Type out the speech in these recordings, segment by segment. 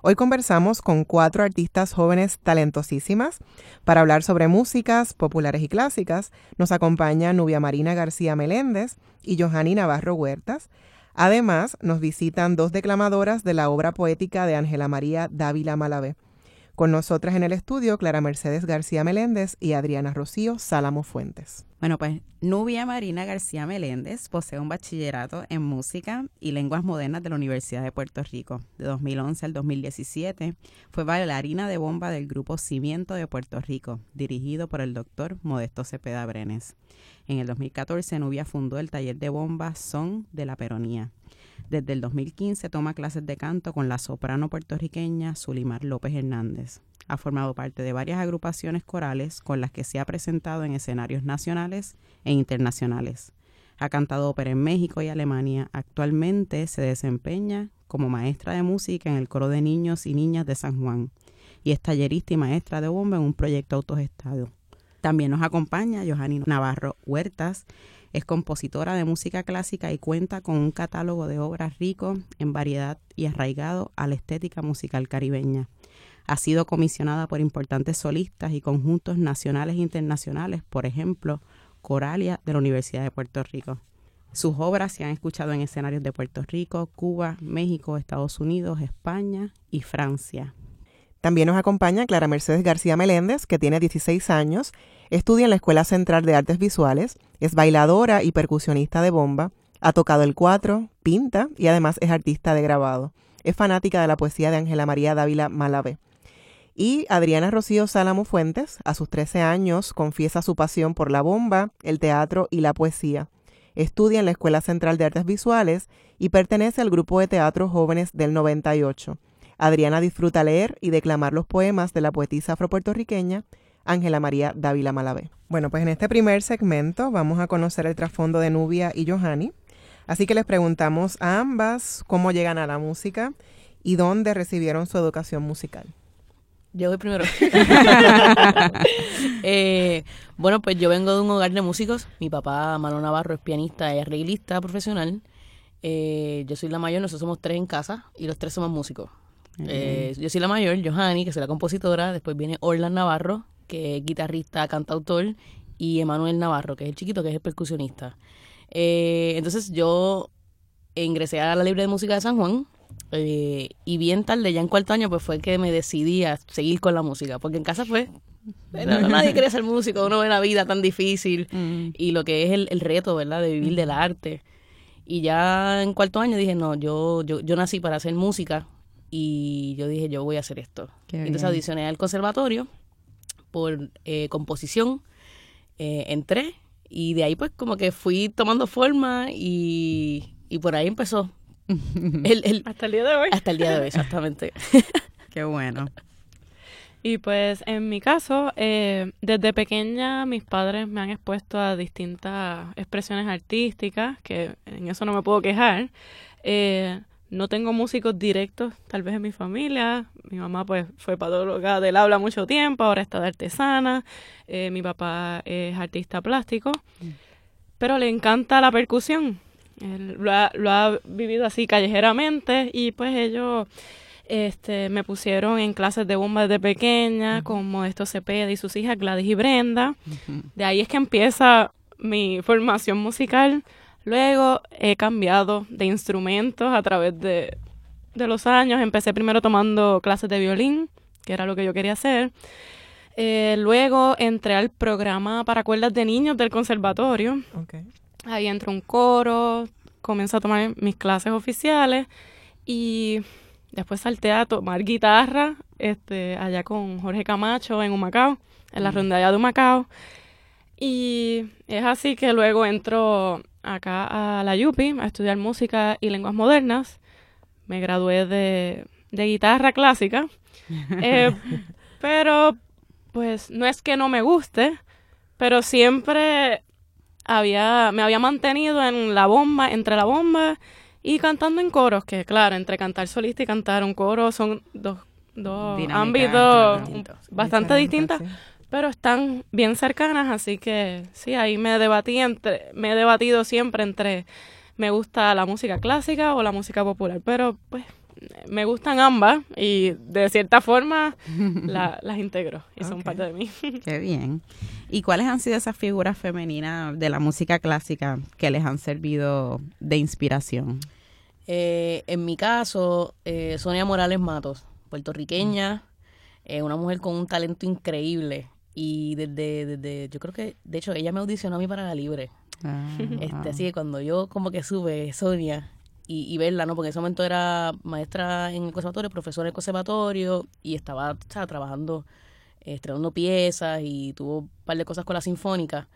Hoy conversamos con cuatro artistas jóvenes talentosísimas para hablar sobre músicas populares y clásicas. Nos acompaña Nubia Marina García Meléndez y Johanny Navarro Huertas. Además, nos visitan dos declamadoras de la obra poética de Ángela María Dávila Malavé. Con nosotras en el estudio, Clara Mercedes García Meléndez y Adriana Rocío Sálamo Fuentes. Bueno, pues Nubia Marina García Meléndez posee un bachillerato en música y lenguas modernas de la Universidad de Puerto Rico. De 2011 al 2017 fue bailarina de bomba del grupo Cimiento de Puerto Rico, dirigido por el doctor Modesto Cepeda Brenes. En el 2014, Nubia fundó el taller de bomba Son de la Peronía. Desde el 2015 toma clases de canto con la soprano puertorriqueña Zulimar López Hernández. Ha formado parte de varias agrupaciones corales con las que se ha presentado en escenarios nacionales e internacionales. Ha cantado ópera en México y Alemania. Actualmente se desempeña como maestra de música en el coro de niños y niñas de San Juan y es tallerista y maestra de bomba en un proyecto autogestado. También nos acompaña Johanny Navarro Huertas, es compositora de música clásica y cuenta con un catálogo de obras rico en variedad y arraigado a la estética musical caribeña. Ha sido comisionada por importantes solistas y conjuntos nacionales e internacionales, por ejemplo, Coralia de la Universidad de Puerto Rico. Sus obras se han escuchado en escenarios de Puerto Rico, Cuba, México, Estados Unidos, España y Francia. También nos acompaña Clara Mercedes García Meléndez, que tiene 16 años, estudia en la Escuela Central de Artes Visuales, es bailadora y percusionista de bomba, ha tocado el cuatro, pinta y además es artista de grabado. Es fanática de la poesía de Ángela María Dávila Malavé. Y Adriana Rocío Sálamo Fuentes, a sus 13 años, confiesa su pasión por la bomba, el teatro y la poesía. Estudia en la Escuela Central de Artes Visuales y pertenece al grupo de teatro Jóvenes del 98. Adriana disfruta leer y declamar los poemas de la poetisa afropuertorriqueña Ángela María Dávila Malavé. Bueno, pues en este primer segmento vamos a conocer el trasfondo de Nubia y Johanny. Así que les preguntamos a ambas cómo llegan a la música y dónde recibieron su educación musical. Yo voy primero. Eh, bueno, pues yo vengo de un hogar de músicos. Mi papá, Mano Navarro, es pianista y arreglista profesional. Eh, yo soy la mayor, nosotros somos tres en casa y los tres somos músicos. Eh, yo soy la mayor, Johanny, que es la compositora. Después viene Orlan Navarro, que es guitarrista, cantautor. Y Emanuel Navarro, que es el chiquito, que es el percusionista. Eh, entonces yo ingresé a la Libre de Música de San Juan. Eh, y bien tarde, ya en cuarto año, pues fue que me decidí a seguir con la música. Porque en casa fue nadie quería ser músico, uno ve la vida tan difícil mm. y lo que es el, el, reto, ¿verdad? De vivir del arte. Y ya en cuarto año dije, no, yo, yo, yo nací para hacer música y yo dije, yo voy a hacer esto. Entonces audicioné al conservatorio por eh, composición, eh, entré y de ahí pues como que fui tomando forma y, y por ahí empezó. El, hasta el día de hoy. Hasta el día de hoy, exactamente. Qué bueno. Y pues en mi caso, eh, desde pequeña mis padres me han expuesto a distintas expresiones artísticas, que en eso no me puedo quejar. Eh, no tengo músicos directos, tal vez en mi familia. Mi mamá pues fue patóloga del habla mucho tiempo, ahora está de artesana. Eh, mi papá es artista plástico, mm. pero le encanta la percusión. Él lo ha, lo ha vivido así callejeramente y pues ellos este, me pusieron en clases de bomba desde pequeña, con Modesto Cepeda y sus hijas Gladys y Brenda. De ahí es que empieza mi formación musical Luego he cambiado de instrumentos a través de, de los años empecé primero tomando clases de violín, que era lo que yo quería hacer. Eh, luego entré al programa para cuerdas de niños del conservatorio. Ahí entró un coro, comencé a tomar mis clases oficiales y después salté a tomar guitarra este, allá con Jorge Camacho en Humacao, en la rondalla de Humacao. Y es así que luego entro acá a la Yupi a estudiar música y lenguas modernas. Me gradué de, guitarra clásica. Eh, pero, pues, no es que no me guste, pero siempre había, me había mantenido en la bomba, entre la bomba y cantando en coros, que claro, entre cantar solista y cantar un coro son dos, dos ámbitos bastante distintos pero están bien cercanas, así que sí, ahí me debatí entre, me he debatido siempre entre me gusta la música clásica o la música popular, pero pues me gustan ambas y de cierta forma las integro y son parte de mí. Qué bien. ¿Y cuáles han sido esas figuras femeninas de la música clásica que les han servido de inspiración? Eh, en mi caso, eh, Sonia Morales Matos, puertorriqueña, eh, una mujer con un talento increíble. Y desde, desde, yo creo que, de hecho, ella me audicionó a mí para la libre. Ah, este, Así que cuando yo como que sube Sonia y, y, verla, ¿no? Porque en ese momento era maestra en el conservatorio, profesora en el conservatorio y estaba, trabajando, estrenando piezas y tuvo un par de cosas con la sinfónica.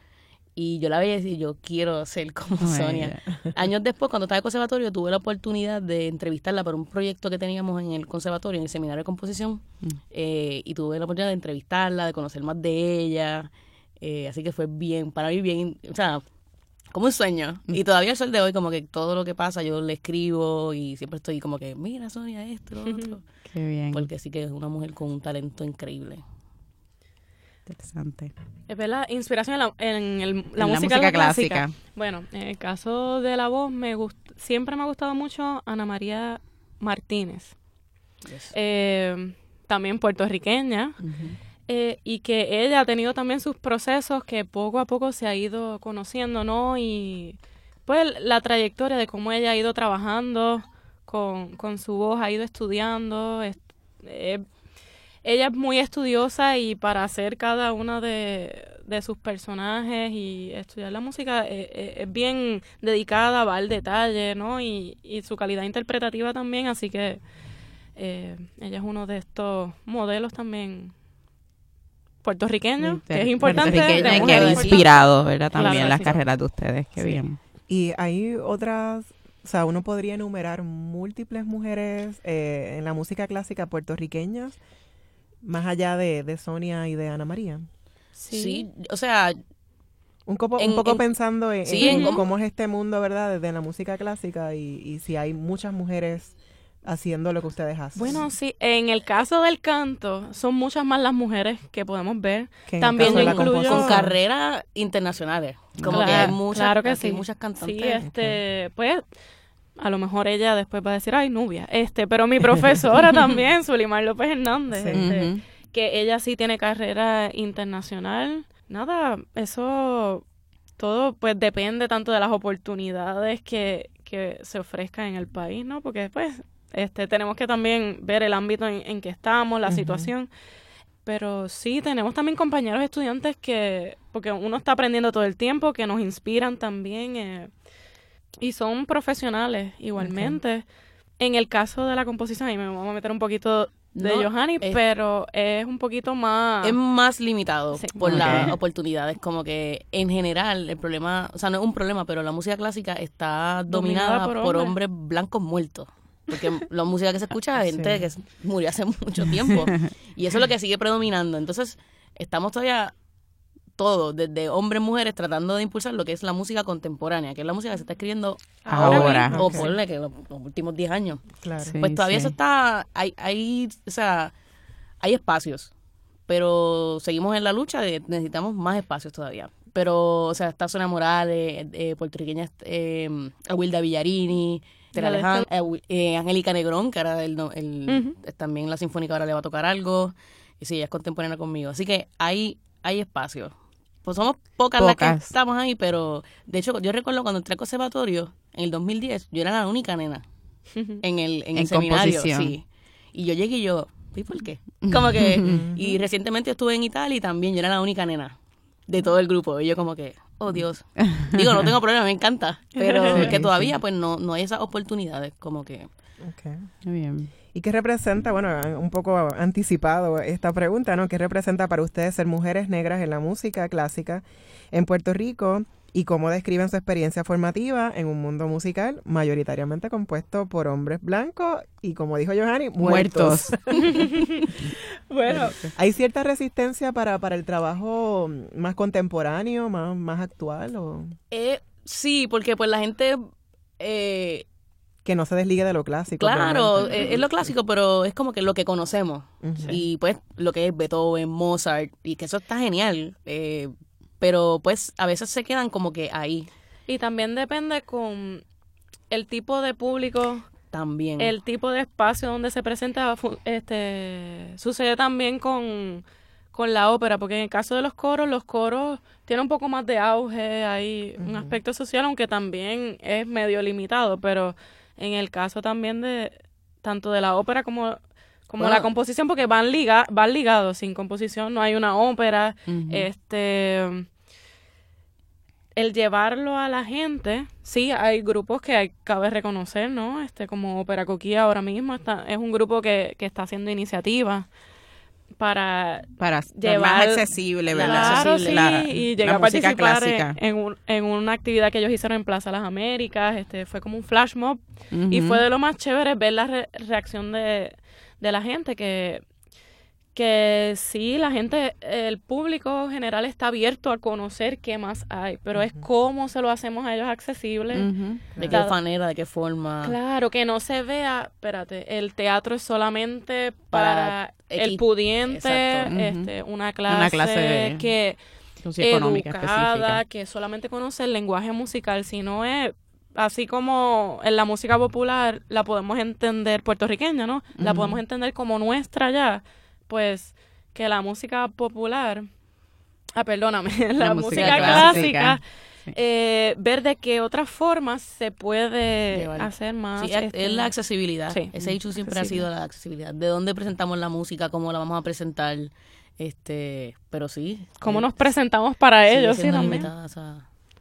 Y yo la veía y yo quiero ser como Sonia. Años después, cuando estaba en el conservatorio, tuve la oportunidad de entrevistarla para un proyecto que teníamos en el conservatorio, en el seminario de composición. Mm. Eh, y tuve la oportunidad de entrevistarla, de conocer más de ella. Eh, así que fue bien, para mí bien, o sea, como un sueño. Y mm. todavía el sol de hoy, como que todo lo que pasa, yo le escribo y siempre estoy como que, mira Sonia, esto, lo otro. Qué bien. Porque sí que es una mujer con un talento increíble. Interesante. Es verdad, inspiración en la, música, clásica. Bueno, en el caso de la voz, me siempre me ha gustado mucho Ana María Martínez. Eh, también puertorriqueña. Eh, y que ella ha tenido también sus procesos que poco a poco se ha ido conociendo, ¿no? Y pues la trayectoria de cómo ella ha ido trabajando con, con su voz, ha ido estudiando. Eh, ella es muy estudiosa y para hacer cada uno de, sus personajes y estudiar la música eh, eh, es bien dedicada, va al detalle, ¿no? Y, y su calidad interpretativa también, así que eh, ella es uno de estos modelos también puertorriqueños, que es importante. que ha inspirado, ¿verdad? También las carreras de ustedes, qué bien. Y hay otras o sea, uno podría enumerar múltiples mujeres en la música clásica puertorriqueñas más allá de, de Sonia y de Ana María. Sí, o sea... Un, poco, un poco pensando en, cómo es este mundo, ¿verdad? Desde la música clásica y, y si hay muchas mujeres haciendo lo que ustedes hacen. Bueno, sí, en el caso del canto, son muchas más las mujeres que podemos ver. También incluyo con carreras internacionales. Como que hay muchas, claro que sí. muchas cantantes. Sí, este, pues a lo mejor ella después va a decir, ay, Nubia, este, pero mi profesora también, Sulimar López Hernández, este, que ella sí tiene carrera internacional. Nada, eso todo pues depende tanto de las oportunidades que, que se ofrezcan en el país, ¿no? Porque después este, tenemos que también ver el ámbito en, que estamos, la situación. Pero sí, tenemos también compañeros estudiantes que, porque uno está aprendiendo todo el tiempo, que nos inspiran también. Eh, y son profesionales igualmente. En el caso de la composición, ahí me voy a meter un poquito de Johanny, pero es un poquito más... Es más limitado por las oportunidades, como que en general el problema, o sea, no es un problema, pero la música clásica está dominada, por, hombres. blancos muertos. Porque la música que se escucha es gente que murió hace mucho tiempo. y eso es lo que sigue predominando. Entonces, estamos todavía todo, desde hombres, mujeres, tratando de impulsar lo que es la música contemporánea, que es la música que se está escribiendo ahora, o ponle que los, últimos 10 años. Claro. pues todavía eso está, hay, hay, o sea, hay espacios, pero seguimos en la lucha de necesitamos más espacios todavía. Pero, o sea, está Sonia Morales, eh, puertorriqueña, eh, Wilda Villarini, eh, Angélica Negrón, que ahora el, el, también la Sinfónica ahora le va a tocar algo. Y sí, ella es contemporánea conmigo. Así que hay, hay espacio. Pues somos pocas, las que estamos ahí, pero de hecho yo recuerdo cuando entré al conservatorio en el 2010, yo era la única nena en el, en, el seminario. Sí. Y yo llegué y yo, ¿y por qué? Como que, y recientemente estuve en Italia y también yo era la única nena de todo el grupo. Y yo como que, oh Dios. Digo, no tengo problema, me encanta. Pero que todavía pues no, no hay esas oportunidades, como que... Okay. Muy bien. ¿Y qué representa, bueno, un poco anticipado esta pregunta, ¿no? ¿Qué representa para ustedes ser mujeres negras en la música clásica en Puerto Rico? y cómo describen su experiencia formativa en un mundo musical mayoritariamente compuesto por hombres blancos y, como dijo Johanny, muertos. bueno, ¿hay cierta resistencia para, para el trabajo más contemporáneo, más, más actual? O? Eh, sí, porque pues la gente... Eh, que no se desligue de lo clásico. Claro, eh, es, lo clásico, pero es como que lo que conocemos. Y pues lo que es Beethoven, Mozart, y que eso está genial. Eh, pero pues a veces se quedan como que ahí. Y también depende con el tipo de público. También. El tipo de espacio donde se presenta, este, sucede también con, con la ópera, porque en el caso de los coros, los coros tienen un poco más de auge, hay un aspecto social, aunque también es medio limitado, pero en el caso también de tanto de la ópera como como la composición porque van liga, van ligados. Sin composición no hay una ópera. Este el llevarlo a la gente, sí, hay grupos que hay, cabe reconocer, ¿no? Este, como Opera Coquilla ahora mismo, está, es un grupo que, que está haciendo iniciativas para, para llevar más accesible, ¿verdad? Claro, sí, y llegar a participar en, un, en, una actividad que ellos hicieron en Plaza Las Américas, este, fue como un flash mob, y fue de lo más chévere ver la reacción de, de la gente que que sí, la gente, el público general está abierto a conocer qué más hay, pero es cómo se lo hacemos a ellos accesible. De qué manera, de qué forma. Claro, que no se vea, espérate, el teatro es solamente para, el pudiente, este, una clase, que educada, que solamente conoce el lenguaje musical, si no es así como en la música popular la podemos entender puertorriqueña, ¿no? La podemos entender como nuestra ya pues que la música popular, ah, perdóname, la, música, clásica, eh, ver de qué otras formas se puede hacer más. Sí, es este, la accesibilidad. Ese hecho siempre ha sido la accesibilidad. De dónde presentamos la música, cómo la vamos a presentar, este, pero sí. Cómo nos presentamos para ellos, sí,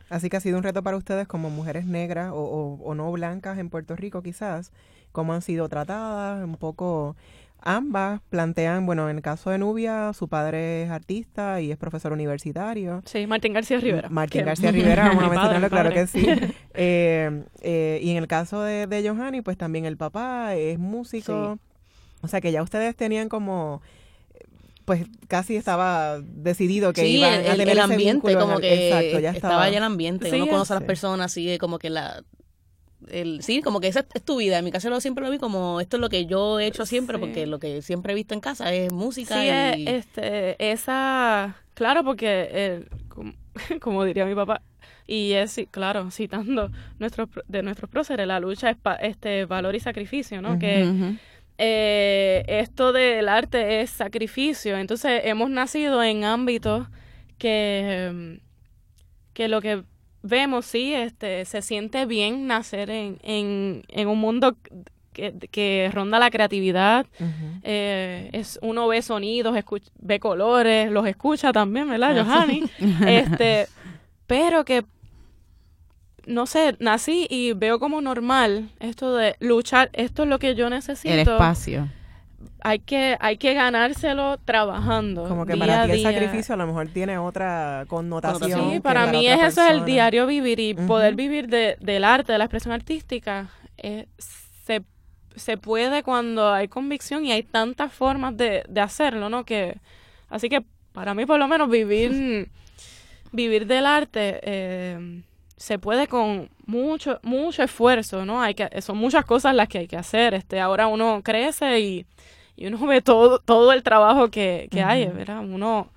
Así que ha sido un reto para ustedes como mujeres negras o, o no blancas en Puerto Rico quizás, cómo han sido tratadas, un poco Ambas plantean, bueno, en el caso de Nubia, su padre es artista y es profesor universitario. Sí, Martín García Rivera. Martín García Rivera, vamos a mencionarlo, claro que sí. Eh, eh, y en el caso de, de Johanny, pues también el papá es músico. O sea que ya ustedes tenían como pues casi estaba decidido que iba a tener el, ambiente como que exacto, ya estaba. ya el ambiente uno conoce a las personas sigue como que la el, sí, como que esa es tu vida. En mi caso lo siempre lo vi como esto es lo que yo he hecho siempre, porque lo que siempre he visto en casa es música. Sí, y... este, esa, claro, porque eh, como, diría mi papá, y es, claro, citando nuestros, de nuestros próceres, la lucha es este valor y sacrificio, ¿no? que eh, esto del arte es sacrificio. Entonces hemos nacido en ámbitos que, que lo que vemos, sí, este, se siente bien nacer en, en, en un mundo que, que, ronda la creatividad. eh, es, uno ve sonidos, ve colores, los escucha también, ¿verdad, ah, Johanny? este, pero que, no sé, nací y veo como normal esto de luchar, esto es lo que yo necesito. El espacio hay que, hay que ganárselo trabajando. Como que para ti el sacrificio a lo mejor tiene otra connotación. Sí, para mí es eso, el diario vivir y poder vivir de, del arte, de la expresión artística. Eh, se, se puede cuando hay convicción y hay tantas formas de, de hacerlo, ¿no? Que, así que para mí por lo menos vivir, vivir del arte eh, se puede con mucho, mucho esfuerzo, ¿no? Hay que, son muchas cosas las que hay que hacer. Este, ahora uno crece y y uno ve todo, todo el trabajo que, que hay, ¿verdad? Uno,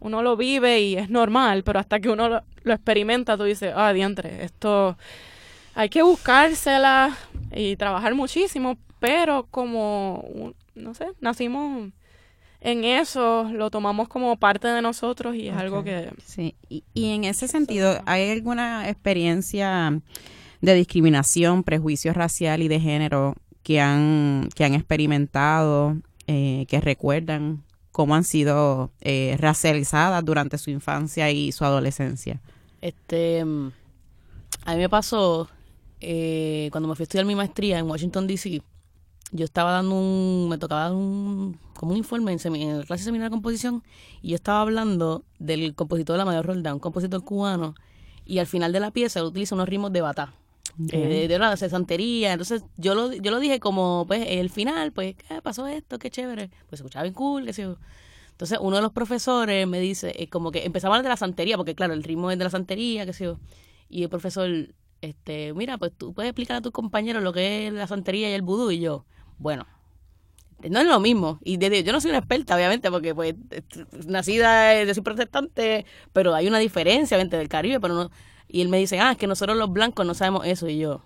uno lo vive y es normal, pero hasta que uno lo, experimenta, tú dices, ah, diantre, esto hay que buscársela y trabajar muchísimo, pero como, no sé, nacimos en eso, lo tomamos como parte de nosotros y es algo que... Sí, y, y en ese sentido, ¿hay alguna experiencia de discriminación, prejuicio racial y de género que han, que han experimentado, eh, que recuerdan cómo han sido eh, racializadas durante su infancia y su adolescencia? Este, a mí me pasó eh, cuando me fui a estudiar mi maestría en Washington, D.C., yo estaba dando un, me tocaba dar un, como un informe en, en la clase seminario de composición y yo estaba hablando del compositor de la Mayor Roldán, un compositor cubano, y al final de la pieza él utiliza unos ritmos de batá. Eh, de, la cesantería, entonces yo lo, yo lo dije como, pues, el final, pues, ¿qué pasó esto? Qué chévere. Pues se escuchaba bien cool, qué sé yo. Entonces uno de los profesores me dice, eh, como que empezaba a hablar de la santería, porque claro, el ritmo es de la santería, qué sé yo. Y el profesor, este, mira, pues tú puedes explicar a tus compañeros lo que es la santería y el vudú, y yo, bueno, no es lo mismo. Y yo no soy una experta, obviamente, porque pues nacida de soy protestante, pero hay una diferencia, obviamente, del Caribe, pero no. Y él me dice, ah, es que nosotros los blancos no sabemos eso, y yo.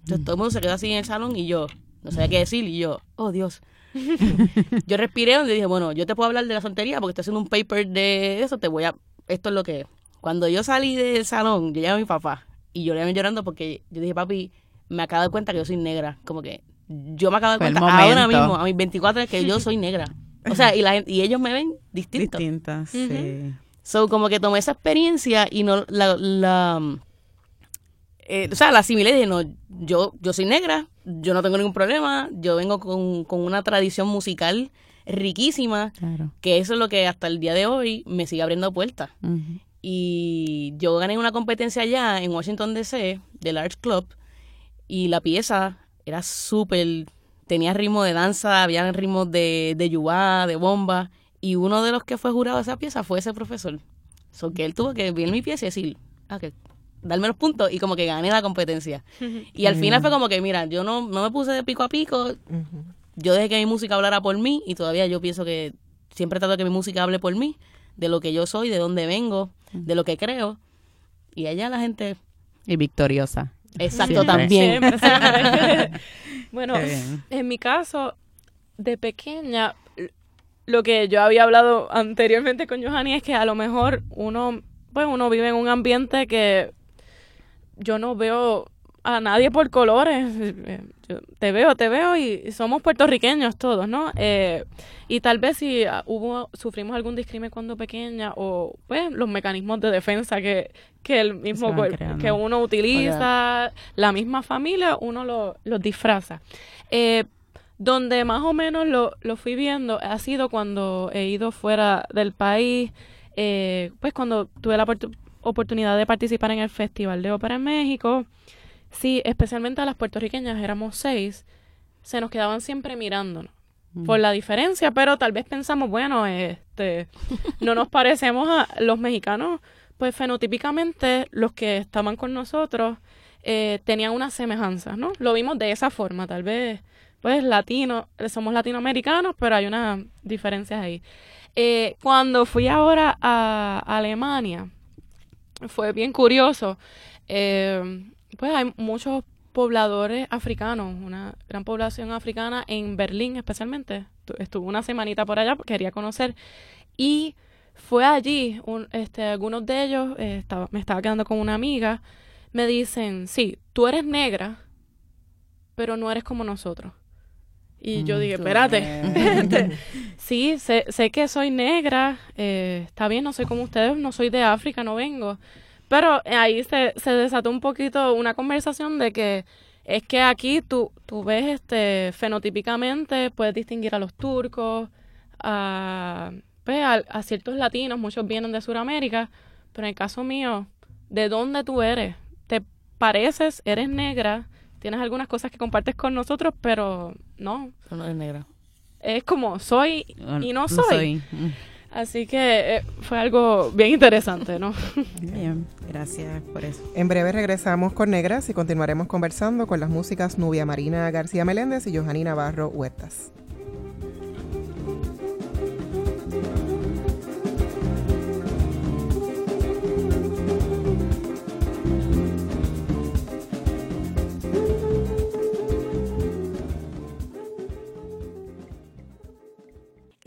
Entonces todo el mundo se quedó así en el salón y yo, no sabía qué decir, y yo, oh Dios. yo respiré y dije, bueno, yo te puedo hablar de la santería porque estoy haciendo un paper de eso, te voy a, esto es lo que es. Cuando yo salí del salón, yo llamé a mi papá y yo le iba llorando porque yo dije, papi, me acabo de cuenta que yo soy negra, como que yo me acabo de cuenta ahora mismo, a mis 24 es que yo soy negra. O sea, y, la, y ellos me ven distinto. Distintas, sí. So, como que tomé esa experiencia y no la... la eh, o sea, la asimilé y dije, no, yo, yo soy negra, yo no tengo ningún problema, yo vengo con, con una tradición musical riquísima, que eso es lo que hasta el día de hoy me sigue abriendo puertas. Y yo gané una competencia allá en Washington DC, del Arts Club, y la pieza era súper, tenía ritmo de danza, había ritmos de, de yuá, de bomba, y uno de los que fue jurado de esa pieza fue ese profesor. So que él tuvo que ver mi pieza y decir, ah, que darme los puntos y como que gané la competencia. Y al final fue como que, mira, yo no, no me puse de pico a pico, yo dejé que mi música hablara por mí y todavía yo pienso que siempre trato de que mi música hable por mí, de lo que yo soy, de dónde vengo, de lo que creo. Y allá la gente... Y victoriosa. Exacto, también. bueno, en mi caso, de pequeña, lo que yo había hablado anteriormente con Johanny es que a lo mejor uno, pues uno vive en un ambiente que yo no veo a nadie por colores. te veo, te veo y somos puertorriqueños todos, ¿no? Eh, y tal vez si ah, hubo, sufrimos algún discrimen cuando pequeña o pues los mecanismos de defensa que, que el mismo que uno utiliza, la misma familia, uno lo, los disfraza. Eh, donde más o menos lo, lo fui viendo ha sido cuando he ido fuera del país, eh, pues cuando tuve la oportunidad de participar en el Festival de Ópera en México, sí, especialmente a las puertorriqueñas, éramos seis, se nos quedaban siempre mirándonos mm. por la diferencia, pero tal vez pensamos, bueno, este, no nos parecemos a los mexicanos, pues fenotípicamente los que estaban con nosotros eh, tenían unas semejanzas, ¿no? Lo vimos de esa forma, tal vez, pues latino, somos latinoamericanos, pero hay unas diferencias ahí. Eh, cuando fui ahora a Alemania, fue bien curioso. Eh, pues hay muchos pobladores africanos, una gran población africana en Berlín especialmente. Estuve una semanita por allá, quería conocer y fue allí, un, este, algunos de ellos, eh, estaba, me estaba quedando con una amiga, me dicen, sí, tú eres negra, pero no eres como nosotros. Y yo mm, dije, espérate, sí, sé, sé, que soy negra, eh, está bien, no soy como ustedes, no soy de África, no vengo, pero ahí se, se desató un poquito una conversación de que es que aquí tú, tú ves este fenotípicamente, puedes distinguir a los turcos, a, pues, a, ciertos latinos, muchos vienen de Sudamérica, pero en el caso mío, ¿de dónde tú eres? ¿Te pareces? ¿Eres negra? Tienes algunas cosas que compartes con nosotros, pero no. No eres negra. Es como soy y no soy. Así que eh, fue algo bien interesante, ¿no? Bien, gracias por eso. En breve regresamos con Negras y continuaremos conversando con las músicas Nubia Marina García Meléndez y Johanny Navarro Huertas.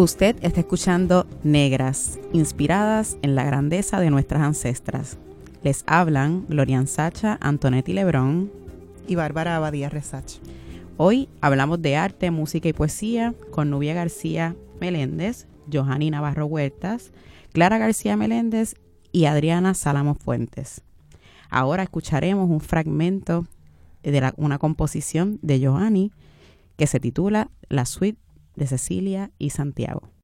Usted está escuchando Negras, inspiradas en la grandeza de nuestras ancestras. Les hablan Glorian Sacha, Antonetti Lebrón y Bárbara Abadía Resach. Hoy hablamos de arte, música y poesía con Nubia García Meléndez, Johanny Navarro Huertas, Clara García Meléndez y Adriana Salamo Fuentes. Ahora escucharemos un fragmento de una composición de Johanny que se titula La Suite de Cecilia y Santiago.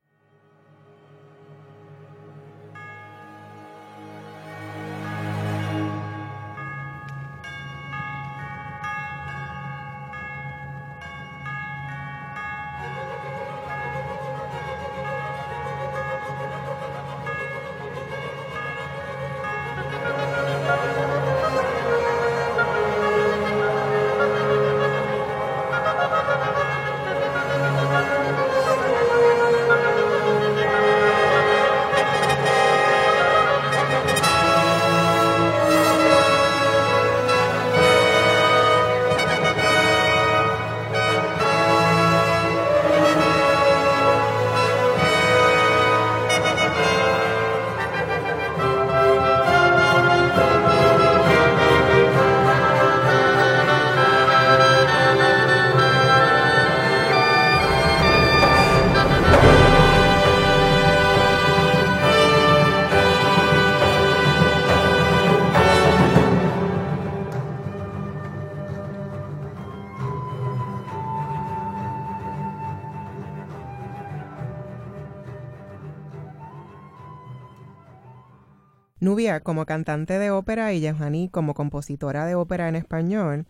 Como cantante de ópera y Yehani como compositora de ópera en español,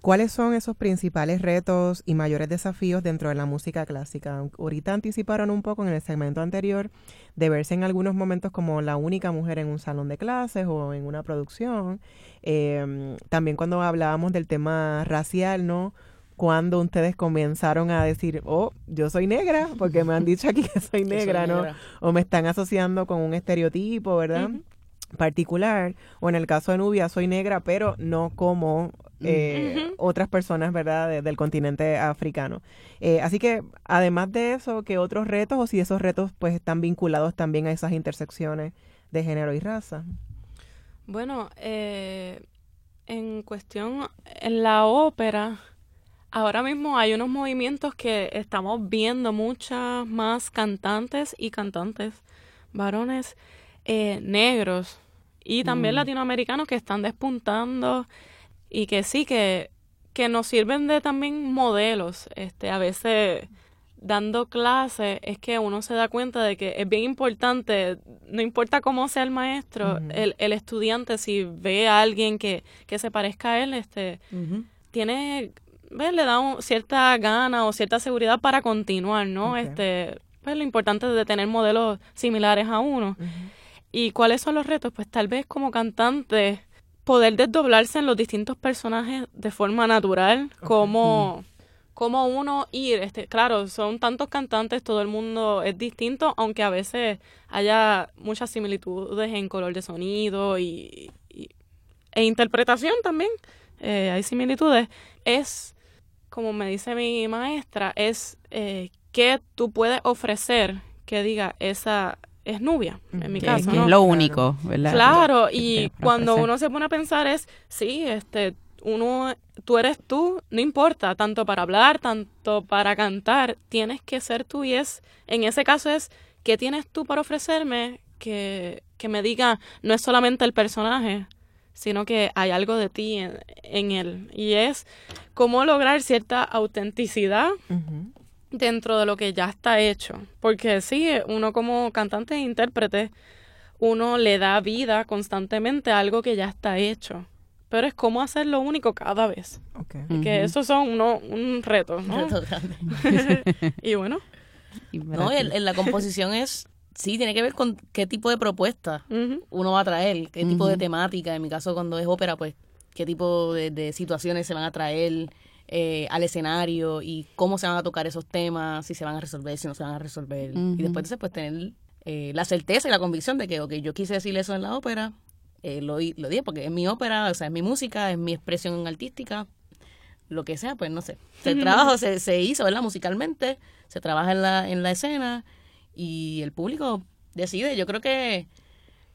¿cuáles son esos principales retos y mayores desafíos dentro de la música clásica? Ahorita anticiparon un poco en el segmento anterior de verse en algunos momentos como la única mujer en un salón de clases o en una producción. Em, también cuando hablábamos del tema racial, ¿no? Cuando ustedes comenzaron a decir, oh, yo soy negra, porque me han dicho aquí que soy negra, ¿no? O me están asociando con un estereotipo, ¿verdad? Particular, o en el caso de Nubia, soy negra, pero no como eh, otras personas, ¿verdad?, del continente africano. Eh, así que, además de eso, ¿qué otros retos o si esos retos pues están vinculados también a esas intersecciones de género y raza? Bueno, eh, en cuestión, en la ópera, ahora mismo hay unos movimientos que estamos viendo muchas más cantantes y cantantes varones negros y también mm. latinoamericanos que están despuntando y que sí, que, que nos sirven de también modelos. Este, a veces dando clases es que uno se da cuenta de que es bien importante, no importa cómo sea el maestro, el, el, estudiante si ve a alguien que, que se parezca a él, este, tiene, le da cierta gana o cierta seguridad para continuar, ¿no? Este, pues lo importante es de tener modelos similares a uno. ¿Y cuáles son los retos? Pues tal vez como cantante poder desdoblarse en los distintos personajes de forma natural, como, como uno ir, este, claro, son tantos cantantes, todo el mundo es distinto, aunque a veces haya muchas similitudes en color de sonido y, e interpretación también, eh, hay similitudes, es, como me dice mi maestra, es eh, que tú puedes ofrecer que diga esa es Nubia, en mi caso. es lo único, ¿verdad? Claro, y cuando uno se pone a pensar es, sí, este, uno, tú eres tú, no importa, tanto para hablar, tanto para cantar, tienes que ser tú y es, en ese caso es, ¿qué tienes tú para ofrecerme que, que me diga, no es solamente el personaje, sino que hay algo de ti en, él? Y es cómo lograr cierta autenticidad dentro de lo que ya está hecho. Porque sí, uno como cantante e intérprete, uno le da vida constantemente a algo que ya está hecho. Pero es cómo hacerlo único cada vez. Okay. Que eso son uno, un reto, ¿no? Un reto grande. y bueno. no, en, la composición es sí, tiene que ver con qué tipo de propuesta uno va a traer, qué tipo de temática. En mi caso, cuando es ópera, pues, qué tipo de, de situaciones se van a traer eh, al escenario y cómo se van a tocar esos temas, si se van a resolver, si no se van a resolver. Y después, entonces, pues, tener eh, la certeza y la convicción de que, ok, yo quise decir eso en la ópera, eh, lo, di- lo dije porque es mi ópera, o sea, es mi música, es mi expresión artística, lo que sea, pues no sé. El trabajo se, se hizo, ¿verdad? Musicalmente, se trabaja en la, en la escena y el público decide. Yo creo que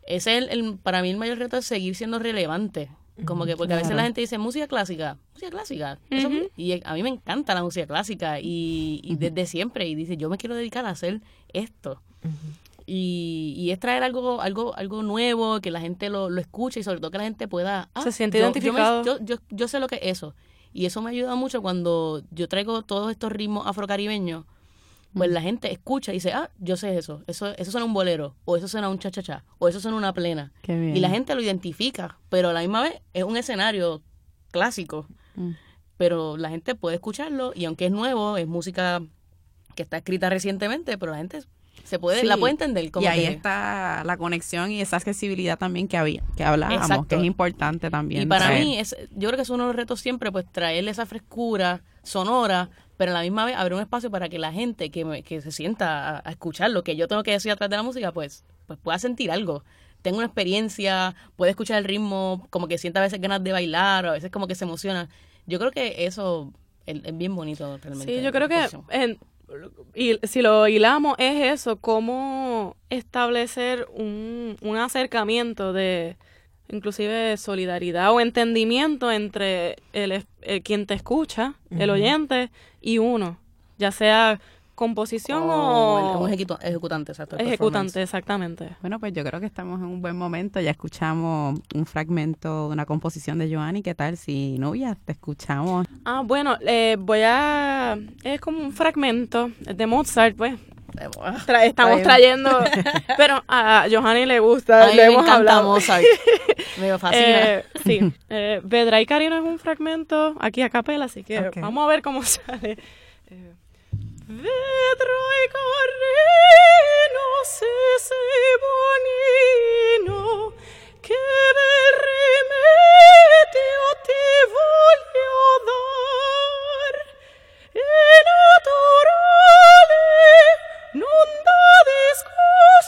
ese es el, el- para mí el mayor reto es seguir siendo relevante. Como que porque a veces la gente dice música clásica, música clásica. Eso- y a mí me encanta la música clásica y, y desde siempre. Y dice, yo me quiero dedicar a hacer esto. Y, y es traer algo, algo, algo nuevo, que la gente lo, lo escuche y sobre todo que la gente pueda... ah, Se siente yo- yo me- identificado. Yo, yo, yo sé lo que es eso. Y eso me ayuda mucho cuando yo traigo todos estos ritmos afrocaribeños. Pues la gente escucha y dice, ah, yo sé eso. Eso, eso suena un bolero, o eso suena un cha-cha-cha, o eso suena una plena. Qué bien. Y la gente lo identifica, pero a la misma vez es un escenario clásico. Mm. Pero la gente puede escucharlo y aunque es nuevo, es música que está escrita recientemente, pero la gente se puede, Sí. la puede entender. Como y ahí que- está la conexión y esa accesibilidad también que había, que hablábamos, Exacto. que es importante también. Y para traer. mí, es, yo creo que es uno de los retos siempre, pues traerle esa frescura sonora, pero a la misma vez abrir un espacio para que la gente que, me- que se sienta a, a escuchar lo que yo tengo que decir atrás de la música, pues, pues pueda sentir algo. Tenga una experiencia, puede escuchar el ritmo, como que sienta a veces ganas de bailar, o a veces como que se emociona. Yo creo que eso es, es bien bonito realmente. Sí, yo creo que en- y si lo hilamos es eso, cómo establecer un, un acercamiento de inclusive solidaridad o entendimiento entre el, es- el quien te escucha, el oyente y uno, ya sea composición O un ejecutante, exacto. ejecutante, exactamente. Bueno, pues yo creo que estamos en un buen momento. Ya escuchamos un fragmento de una composición de Joanny. ¿Qué tal si, novia, te escuchamos? Ah, bueno, eh, voy a... Es como un fragmento de Mozart, pues. Tra- estamos trayendo... pero a Johanny le gusta, A mí le me hemos encanta hablado. Mozart. Me fascina. Eh, sí, eh, Vedra y Karina es un fragmento aquí a capela, así que Ok. vamos a ver cómo sale. Eh, Vedra y Karina se bonino, che bel rimedio ti voglio dar, e naturale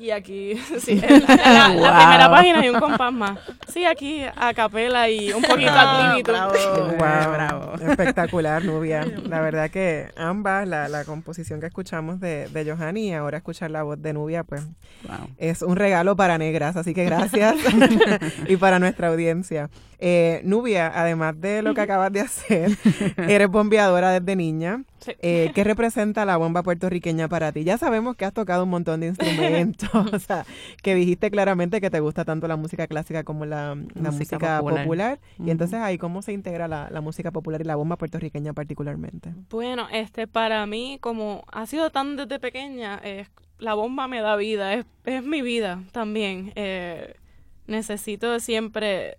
Y aquí, sí, en la, en la- la Wow. primera página hay un compás más. Sí, aquí a capela y un poquito Ah, al límite. bravo. Wow, bravo. espectacular, Nubia. La verdad que ambas, la, la composición que escuchamos de, de Johanny y ahora escuchar la voz de Nubia, pues Wow. es un regalo para negras, así que gracias y para nuestra audiencia. Eh, Nubia, además de lo que acabas de hacer, eres bombeadora desde niña. Sí. Eh, ¿Qué representa la bomba puertorriqueña para ti? Ya sabemos que has tocado un montón de instrumentos, o sea, que dijiste claramente que te gusta tanto la música clásica como la, la música, Música popular. popular. Y entonces ahí, ¿cómo se integra la, la música popular y la bomba puertorriqueña particularmente? Bueno, este, para mí, como ha sido tan desde pequeña, eh, la bomba me da vida, es, es mi vida también. Eh, necesito siempre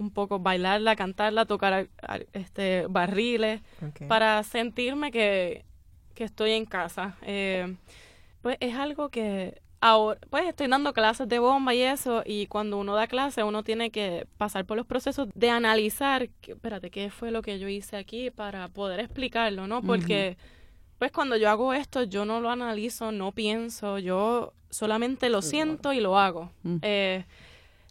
un poco bailarla, cantarla, tocar este, barriles, para sentirme que, que estoy en casa. Eh, pues es algo que ahora, pues estoy dando clases de bomba y eso, y cuando uno da clase uno tiene que pasar por los procesos de analizar, que, espérate, qué fue lo que yo hice aquí para poder explicarlo, ¿no? Porque pues cuando yo hago esto yo no lo analizo, no pienso, yo solamente lo siento y lo hago. Mm. Eh,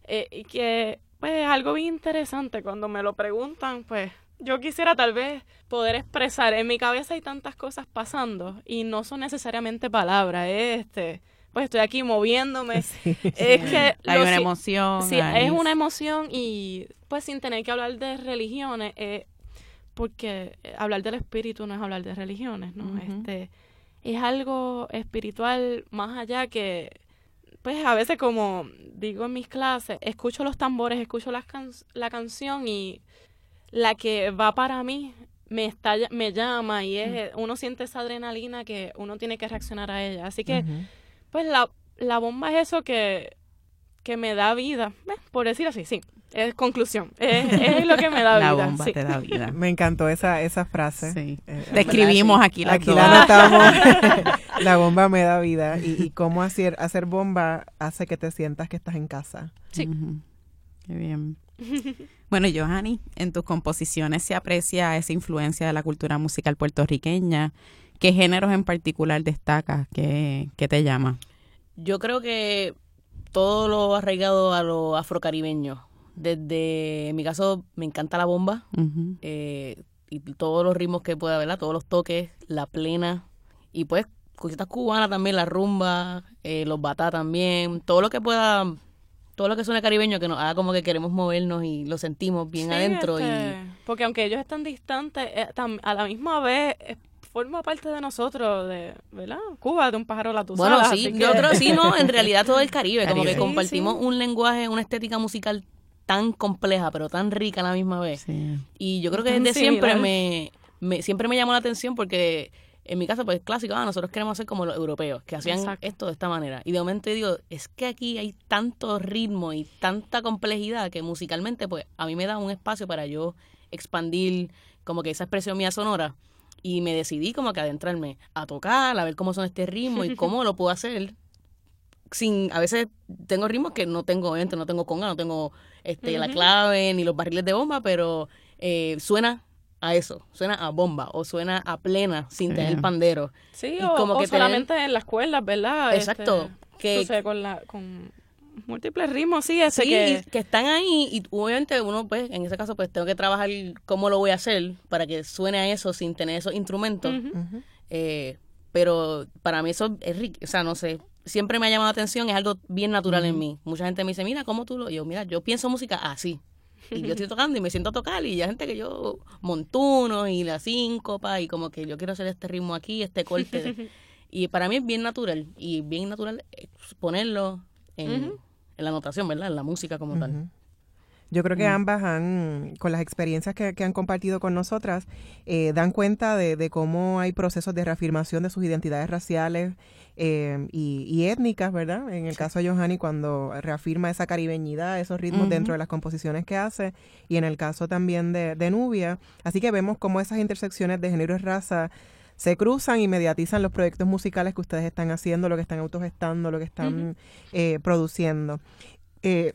eh, y que pues es algo bien interesante cuando me lo preguntan, pues yo quisiera tal vez poder expresar, en mi cabeza hay tantas cosas pasando y no son necesariamente palabras, es este, pues estoy aquí moviéndome, es que Hay lo una emoción. Sí, hay- es una emoción y pues sin tener que hablar de religiones, eh, porque hablar del espíritu no es hablar de religiones, ¿no? Este es algo espiritual más allá que pues a veces como digo en mis clases, escucho los tambores, escucho las can- la canción y la que va para mí me está me llama y es uno siente esa adrenalina que uno tiene que reaccionar a ella. Así que pues la, la bomba es eso que, que me da vida, por decir así, sí. Es conclusión. Es, lo que me da vida. La bomba te da vida. Me encantó esa, esa frase. Sí. Eh, Describimos aquí la Aquí la anotamos. la bomba me da vida. Y, y, cómo hacer, hacer bomba hace que te sientas que estás en casa. Sí. Qué bien. Bueno, Johanny, en tus composiciones se aprecia esa influencia de la cultura musical puertorriqueña. ¿Qué géneros en particular destacas? ¿Qué, qué te llama? Yo creo que todo lo arraigado a lo afrocaribeño desde, en mi caso, me encanta la bomba eh, y todos los ritmos que pueda, ¿verdad? Todos los toques, la plena y pues cositas cubanas también, la rumba, eh, los batá también, todo lo que pueda, todo lo que suene caribeño que nos haga como que queremos movernos y lo sentimos bien adentro. y este, Porque aunque ellos están distantes, eh, a la misma vez forma parte de nosotros, de, ¿verdad? Cuba, de un pájaro la Bueno, sí, yo creo sí, no, en realidad todo el Caribe, como que compartimos un lenguaje, una estética musical tan compleja, pero tan rica a la misma vez. Y yo creo que desde siempre me, siempre me llamó la atención porque en mi caso, pues es clásico, ah, nosotros queremos ser como los europeos, que hacían esto de esta manera. Y de momento digo, es que aquí hay tanto ritmo y tanta complejidad que musicalmente, pues a mí me da un espacio para yo expandir como que esa expresión mía sonora. Y me decidí como que adentrarme a tocar, a ver cómo son este ritmo y cómo lo puedo hacer sin a veces tengo ritmos que no tengo obviamente no tengo conga no tengo este la clave ni los barriles de bomba pero eh, suena a eso suena a bomba o suena a plena sin tener el pandero. Sí o, como que solamente en las cuerdas verdad exacto este, que con la con múltiples ritmos sí ese que... que están ahí y obviamente uno pues en ese caso pues tengo que trabajar cómo lo voy a hacer para que suene a eso sin tener esos instrumentos eh, pero para mí eso es rico o sea no sé siempre me ha llamado la atención, es algo bien natural en mí. Mucha gente me dice, mira, ¿cómo tú lo...? yo, mira, yo pienso música así. Y yo estoy tocando y me siento a tocar y hay gente que yo montuno y la síncopa y como que yo quiero hacer este ritmo aquí, este corte. y para mí es bien natural y bien natural ponerlo en, la notación, ¿verdad? En la música como tal. Yo creo que ambas han, con las experiencias que, han compartido con nosotras, eh, dan cuenta de, de, cómo hay procesos de reafirmación de sus identidades raciales eh, y, étnicas, ¿verdad? En el caso de Johanny, cuando reafirma esa caribeñidad, esos ritmos dentro de las composiciones que hace, y en el caso también de, Nubia. Así que vemos cómo esas intersecciones de género y raza se cruzan y mediatizan los proyectos musicales que ustedes están haciendo, lo que están autogestando, lo que están eh, produciendo. Eh,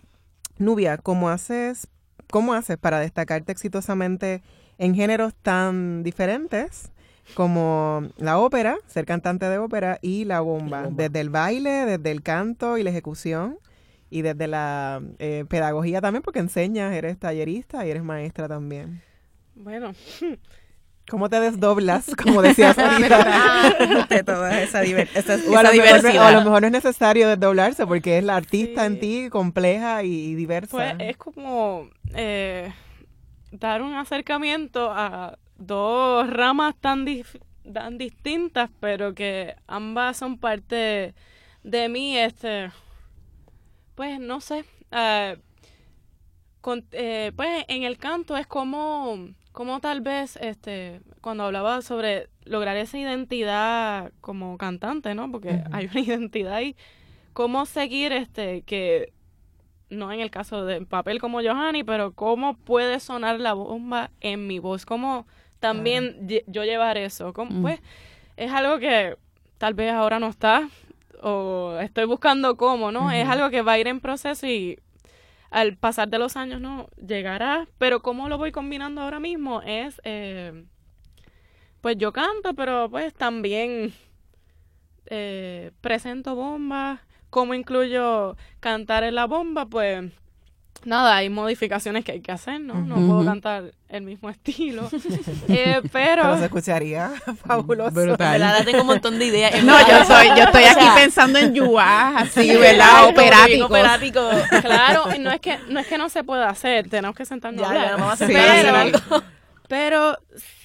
Nubia, ¿cómo haces, ¿cómo haces para destacarte exitosamente en géneros tan diferentes? como la ópera, ser cantante de ópera y la bomba, desde el baile, desde el canto y la ejecución y desde la eh, pedagogía también, porque enseñas, eres tallerista y eres maestra también. Bueno. ¿Cómo te desdoblas, como decías ahorita? de toda esa, diversidad. o, a lo mejor no es necesario desdoblarse porque es la artista en ti compleja y, diversa. Pues es como eh, dar un acercamiento a dos ramas tan, tan distintas, pero que ambas son parte de mí, este, pues no sé, eh, eh, pues en el canto es como, como tal vez, este, cuando hablaba sobre lograr esa identidad como cantante, ¿no? Porque hay una identidad y cómo seguir, este, que no en el caso del papel como Johanny, pero cómo puede sonar la bomba en mi voz, cómo también yo llevar eso. Mm. Pues es algo que tal vez ahora no está o estoy buscando cómo, ¿no? Es algo que va a ir en proceso y al pasar de los años, ¿no? Llegará, pero cómo lo voy combinando ahora mismo es, eh, pues yo canto, pero pues también eh, presento bombas, cómo incluyo cantar en la bomba, pues nada, hay modificaciones que hay que hacer, ¿no? No puedo cantar el mismo estilo. eh, pero... se escucharía fabuloso. Brutal. La tengo un montón de ideas. No, yo soy, yo estoy aquí pensando en yuá, así, ¿verdad? Operático. operático. Claro, no es que no es que no se pueda hacer, tenemos que sentarnos ya, a hablar. Ya, vamos a hacer algo. Pero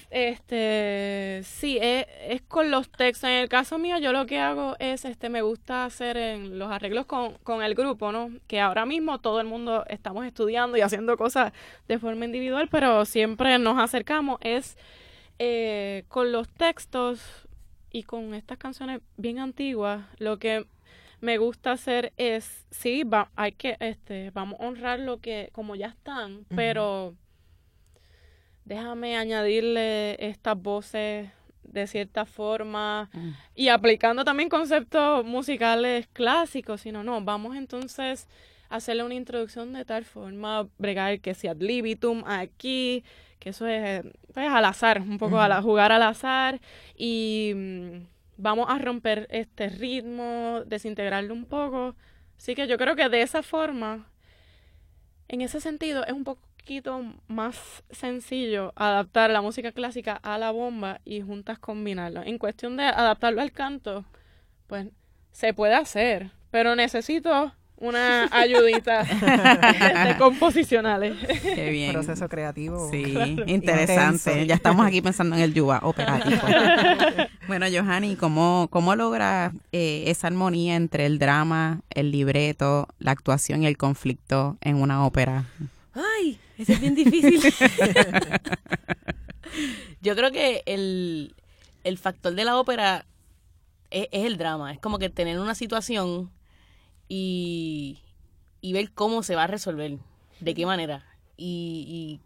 este, sí, es, es, con los textos. En el caso mío, yo lo que hago es, este, me gusta hacer en los arreglos con, con el grupo, ¿no? Que ahora mismo todo el mundo estamos estudiando y haciendo cosas de forma individual, pero siempre nos acercamos. Es eh, con los textos y con estas canciones bien antiguas, lo que me gusta hacer es, sí, va, hay que, este, vamos a honrar lo que, como ya están, pero déjame añadirle estas voces de cierta forma Mm. y aplicando también conceptos musicales clásicos, sino no, vamos entonces a hacerle una introducción de tal forma, bregar que sea ad libitum aquí, que eso es pues, al azar, un poco a la, jugar al azar y mm, vamos a romper este ritmo, desintegrarlo un poco. Así que yo creo que de esa forma, en ese sentido, es un poquito más sencillo adaptar la música clásica a la bomba y juntas combinarlo. En cuestión de adaptarlo al canto, pues se puede hacer, pero necesito una ayudita de composicionales. Qué bien. Proceso creativo. Sí, interesante. Ya estamos aquí pensando en el yuba operativo. bueno, Johanny, ¿cómo, cómo logras eh, esa armonía entre el drama, el libreto, la actuación y el conflicto en una ópera? Ese es bien difícil. Yo creo que el, el factor de la ópera es, el drama. Es como que tener una situación y, y ver cómo se va a resolver, de qué manera y, y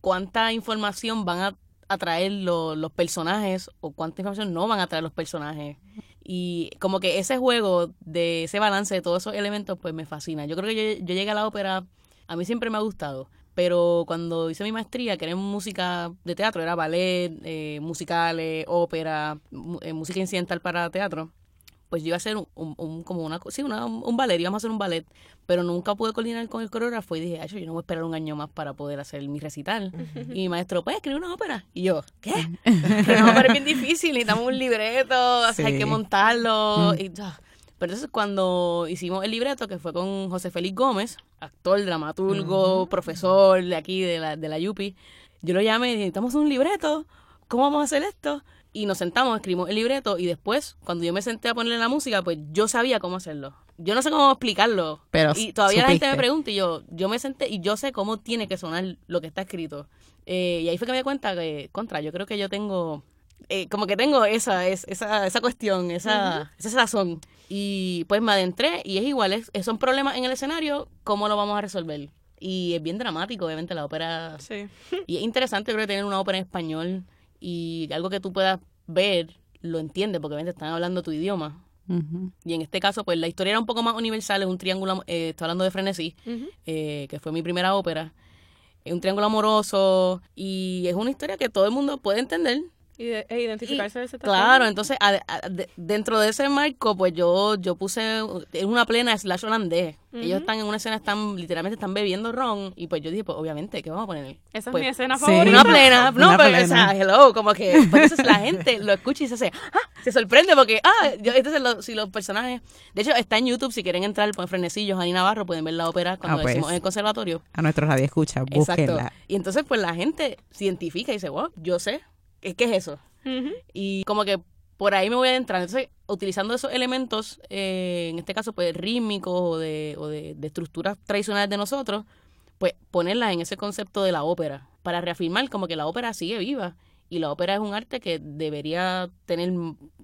cuánta información van a, a traer lo- los personajes o cuánta información no van a traer los personajes. Y como que ese juego de ese balance de todos esos elementos, pues me fascina. Yo creo que yo, yo llegué a la ópera, a mí siempre me ha gustado, pero cuando hice mi maestría, que era en música de teatro, era ballet, eh, musicales, ópera, eh, música incidental para teatro, pues yo iba a hacer un, un- un- como una, sí, una- un ballet, íbamos a hacer un ballet, pero nunca pude coordinar con el coreógrafo y dije, "Ay, yo no voy a esperar un año más para poder hacer mi recital. Y mi maestro, pues escribir una ópera. Y yo, ¿qué? una ópera es bien difícil, necesitamos un libreto, o sea, hay Sí. que montarlo. Y, ah. Pero entonces cuando hicimos el libreto, que fue con José Félix Gómez, actor, dramaturgo, profesor de aquí, de la, de la Yupi, yo lo llamé y dije, necesitamos un libreto, ¿cómo vamos a hacer esto? Y nos sentamos, escribimos el libreto y después, cuando yo me senté a ponerle la música, pues yo sabía cómo hacerlo. Yo no sé cómo explicarlo. Pero y todavía la gente me pregunta y yo, yo me senté y yo sé cómo tiene que sonar lo que está escrito. Eh, y ahí fue que me di cuenta que, contra, yo creo que yo tengo, eh, como que tengo esa, es- esa, esa cuestión, esa, esa sazón. Y pues me adentré y es igual, es, son problemas en el escenario, ¿cómo lo vamos a resolver? Y es bien dramático, obviamente, la ópera Sí. y es interesante, creo, tener una ópera en español y algo que tú puedas ver, lo entiendes, porque obviamente están hablando tu idioma. Y en este caso, pues la historia era un poco más universal, es un triángulo, eh, estoy hablando de Frenesí, eh, que fue mi primera ópera. Es un triángulo amoroso y es una historia que todo el mundo puede entender. Y de- e identificarse de ese Claro, entonces a- a- de- dentro de ese marco, pues yo yo puse en una plena slash holandés. Ellos están en una escena, están literalmente están bebiendo ron y pues yo dije, pues obviamente, ¿qué vamos a poner? Esa Pues, es mi escena sí. favorita. Una plena, no, Una pero, plena. o sea, hello, como que, pues, entonces la gente lo escucha y se hace, ah, se sorprende porque, ah, yo, entonces lo- si los personajes, de hecho está en YouTube, si quieren entrar, ponen frenesillos, Ani Navarro, pueden ver la ópera cuando Ah, pues. decimos en el conservatorio. A nuestros radio escucha, Exacto. búsquenla. Y entonces pues la gente se identifica y dice, wow, yo sé, ¿qué, es eso? Y como que por ahí me voy a adentrar. Entonces, utilizando esos elementos, eh, en este caso, pues rítmicos o, de, o de, de estructuras tradicionales de nosotros, pues ponerlas en ese concepto de la ópera, para reafirmar como que la ópera sigue viva. Y la ópera es un arte que debería tener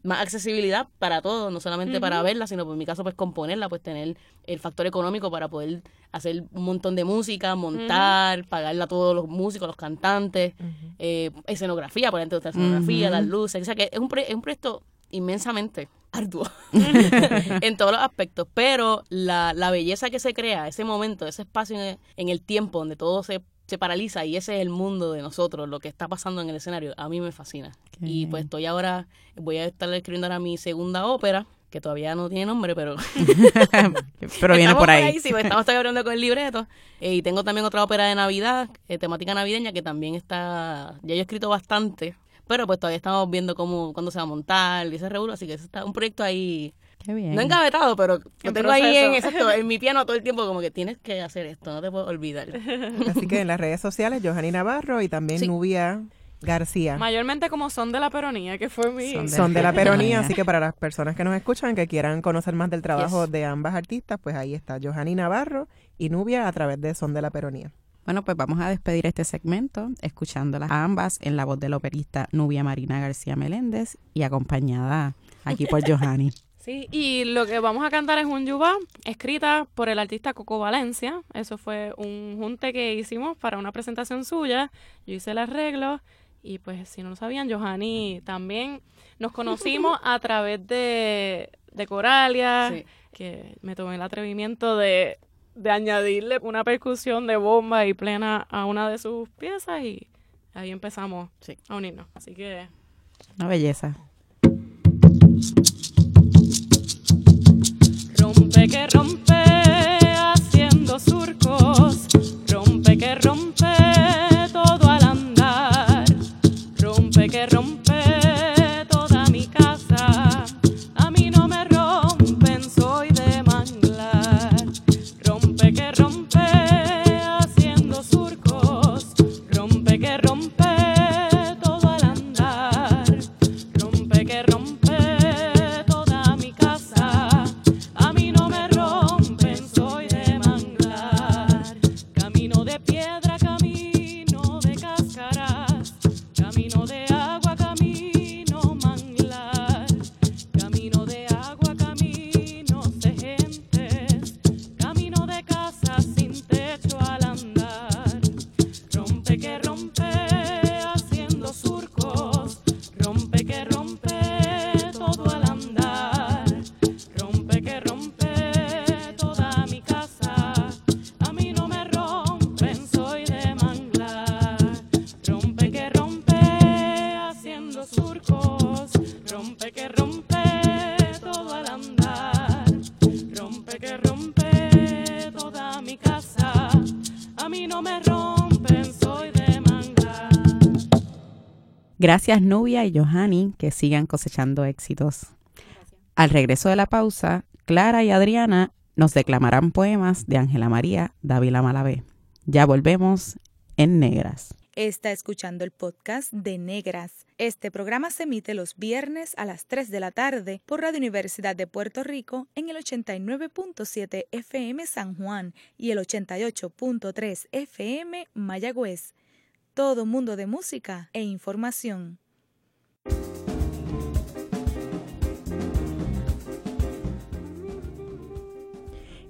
más accesibilidad para todos, no solamente para verla, sino por mi caso, pues componerla, pues tener el factor económico para poder hacer un montón de música, montar, pagarle a todos los músicos, los cantantes, eh, escenografía, por ejemplo, escenografía, las luces, o sea que es un, pro- es un proyecto inmensamente arduo en todos los aspectos, pero la, la belleza que se crea, ese momento, ese espacio en el, en el tiempo donde todo se, se paraliza y ese es el mundo de nosotros, lo que está pasando en el escenario, a mí me fascina. Qué y pues estoy ahora, voy a estar escribiendo ahora mi segunda ópera, que todavía no tiene nombre, pero Pero viene por ahí. sí, pues, estamos hablando con el libreto. Eh, y tengo también otra ópera de Navidad, eh, temática navideña, que también está. Ya yo he escrito bastante, pero pues todavía estamos viendo cómo, cuándo se va a montar y ese revuelo. Así que ese está un proyecto ahí. Qué bien. No engavetado, pero lo En tengo ahí en, proceso. exacto, en mi piano todo el tiempo, como que tienes que hacer esto, no te puedo olvidar. Así que en las redes sociales, Johanny Navarro y también Sí. Nubia García. Mayormente como son de la peronía, que fue mi... Son Son de la peronía, Peronía. así que para las personas que nos escuchan, que quieran conocer más del trabajo Yes. de ambas artistas, pues ahí está Johanny Navarro y Nubia a través de Son de la Peronía. Bueno, pues vamos a despedir este segmento escuchándolas a ambas en la voz de la operista Nubia Marina García Meléndez y acompañada aquí por Johanny. Sí, y lo que vamos a cantar es un yuba escrita por el artista Coco Valencia. Eso fue un junte que hicimos para una presentación suya. Yo hice el arreglo y pues si no lo sabían, Johanny también nos conocimos a través de, de Coralia, que me tomé el atrevimiento de, de añadirle una percusión de bomba y plena a una de sus piezas y ahí empezamos a unirnos. Así que... Una belleza. Rompe que rompe Gracias Nubia y Johanny, que sigan cosechando éxitos. Al regreso de la pausa, Clara y Adriana nos declamarán poemas de Ángela María Dávila Malavé. Ya volvemos en Negras. Está escuchando el podcast de Negras. Este programa se emite los viernes a las 3 de la tarde por Radio Universidad de Puerto Rico en el 89.7 FM San Juan y el 88.3 FM Mayagüez. Todo mundo de música e información.